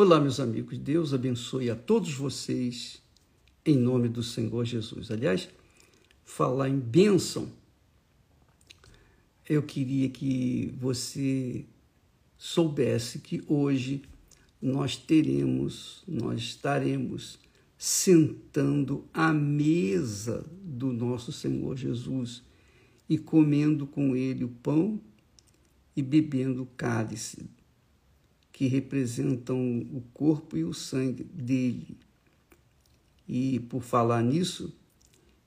Olá, meus amigos. Deus abençoe a todos vocês em nome do Senhor Jesus. Aliás, falar em bênção, eu queria que você soubesse que hoje nós teremos, nós estaremos sentando à mesa do nosso Senhor Jesus e comendo com ele o pão e bebendo o cálice que representam o corpo e o sangue dele. E por falar nisso,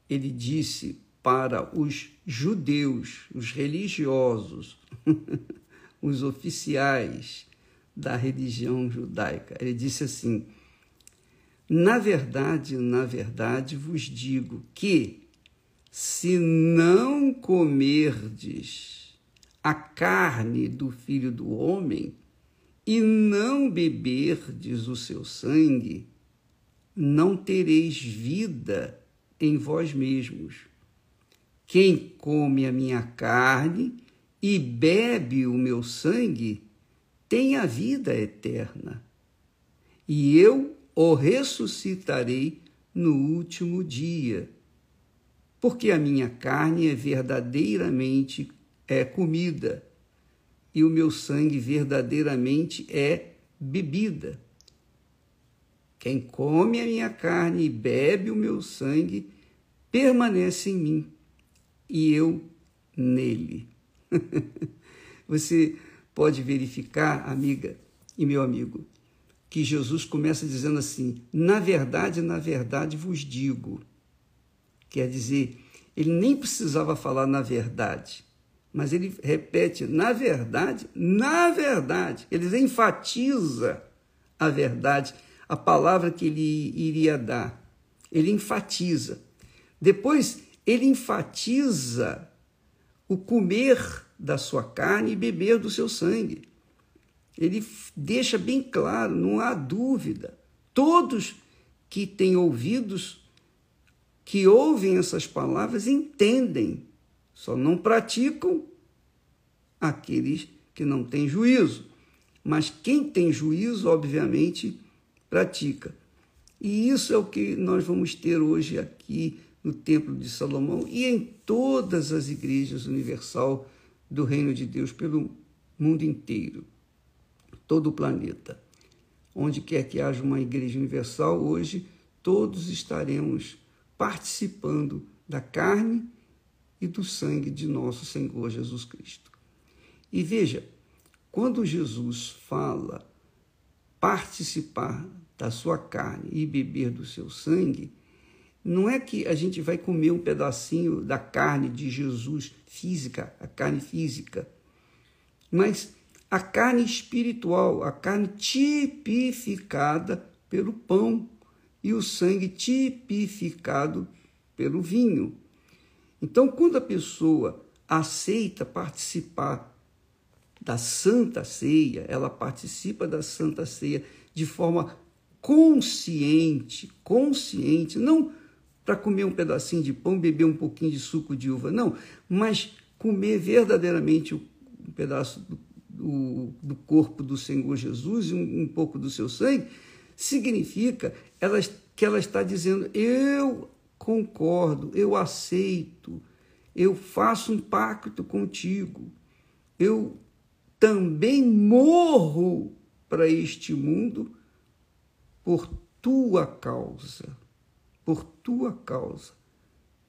ele disse para os judeus, os religiosos, os oficiais da religião judaica, ele disse assim: Na verdade, na verdade vos digo que, se não comerdes a carne do filho do homem, e não beberdes o seu sangue, não tereis vida em vós mesmos. Quem come a minha carne e bebe o meu sangue tem a vida eterna, e eu o ressuscitarei no último dia. Porque a minha carne é verdadeiramente é comida e o meu sangue verdadeiramente é bebida. Quem come a minha carne e bebe o meu sangue permanece em mim e eu nele. Você pode verificar, amiga e meu amigo, que Jesus começa dizendo assim: na verdade, na verdade vos digo. Quer dizer, ele nem precisava falar na verdade mas ele repete, na verdade, na verdade, ele enfatiza a verdade, a palavra que ele iria dar. Ele enfatiza. Depois, ele enfatiza o comer da sua carne e beber do seu sangue. Ele deixa bem claro, não há dúvida. Todos que têm ouvidos, que ouvem essas palavras, entendem só não praticam aqueles que não têm juízo. Mas quem tem juízo, obviamente, pratica. E isso é o que nós vamos ter hoje aqui no Templo de Salomão e em todas as igrejas universal do Reino de Deus pelo mundo inteiro, todo o planeta. Onde quer que haja uma igreja universal, hoje todos estaremos participando da carne e do sangue de nosso Senhor Jesus Cristo. E veja, quando Jesus fala participar da sua carne e beber do seu sangue, não é que a gente vai comer um pedacinho da carne de Jesus física, a carne física, mas a carne espiritual, a carne tipificada pelo pão e o sangue tipificado pelo vinho. Então, quando a pessoa aceita participar da Santa Ceia, ela participa da Santa Ceia de forma consciente, consciente, não para comer um pedacinho de pão, beber um pouquinho de suco de uva, não, mas comer verdadeiramente um pedaço do, do, do corpo do Senhor Jesus e um, um pouco do seu sangue, significa ela, que ela está dizendo: eu concordo, eu aceito, eu faço um pacto contigo, eu também morro para este mundo por tua causa, por tua causa.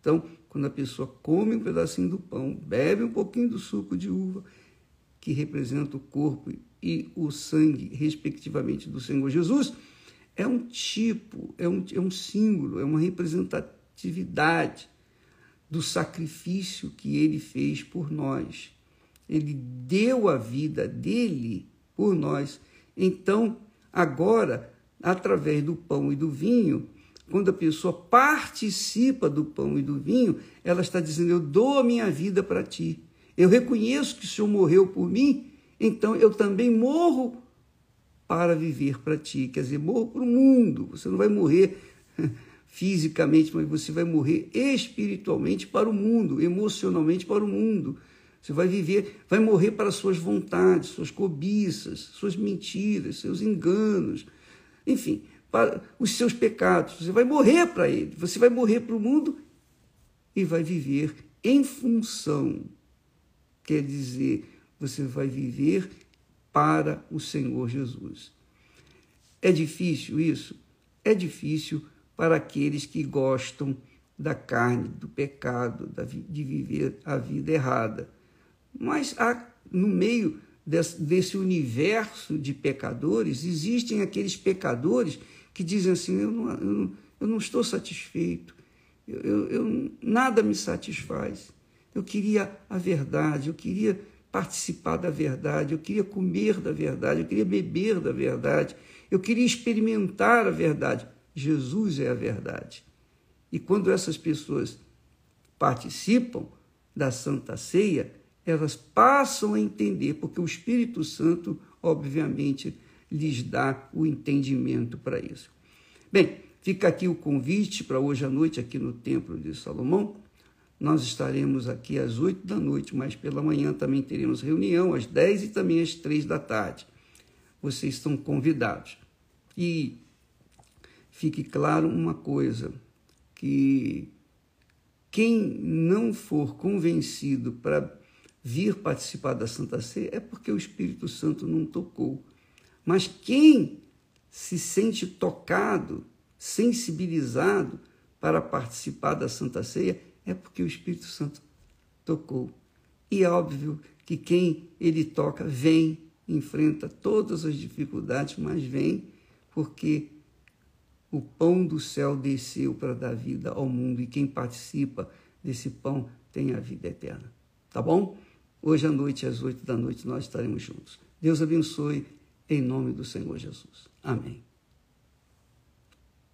Então, quando a pessoa come um pedacinho do pão, bebe um pouquinho do suco de uva, que representa o corpo e o sangue, respectivamente, do Senhor Jesus, é um tipo, é um, é um símbolo, é uma representação atividade do sacrifício que ele fez por nós. Ele deu a vida dele por nós. Então, agora, através do pão e do vinho, quando a pessoa participa do pão e do vinho, ela está dizendo: Eu dou a minha vida para ti. Eu reconheço que o Senhor morreu por mim, então eu também morro para viver para ti. Quer dizer, morro para o mundo. Você não vai morrer fisicamente, mas você vai morrer espiritualmente para o mundo, emocionalmente para o mundo. Você vai viver, vai morrer para suas vontades, suas cobiças, suas mentiras, seus enganos, enfim, para os seus pecados. Você vai morrer para ele. Você vai morrer para o mundo e vai viver em função. Quer dizer, você vai viver para o Senhor Jesus. É difícil isso? É difícil para aqueles que gostam da carne, do pecado, de viver a vida errada. Mas há, no meio desse, desse universo de pecadores, existem aqueles pecadores que dizem assim: eu não, eu não, eu não estou satisfeito, eu, eu, eu, nada me satisfaz. Eu queria a verdade, eu queria participar da verdade, eu queria comer da verdade, eu queria beber da verdade, eu queria experimentar a verdade. Jesus é a verdade. E quando essas pessoas participam da Santa Ceia, elas passam a entender, porque o Espírito Santo, obviamente, lhes dá o entendimento para isso. Bem, fica aqui o convite para hoje à noite, aqui no Templo de Salomão. Nós estaremos aqui às oito da noite, mas pela manhã também teremos reunião às dez e também às três da tarde. Vocês estão convidados. E fique claro uma coisa, que quem não for convencido para vir participar da Santa Ceia é porque o Espírito Santo não tocou. Mas quem se sente tocado, sensibilizado para participar da Santa Ceia é porque o Espírito Santo tocou. E é óbvio que quem ele toca vem, enfrenta todas as dificuldades, mas vem porque o pão do céu desceu para dar vida ao mundo e quem participa desse pão tem a vida eterna. Tá bom? Hoje à noite, às oito da noite, nós estaremos juntos. Deus abençoe em nome do Senhor Jesus. Amém.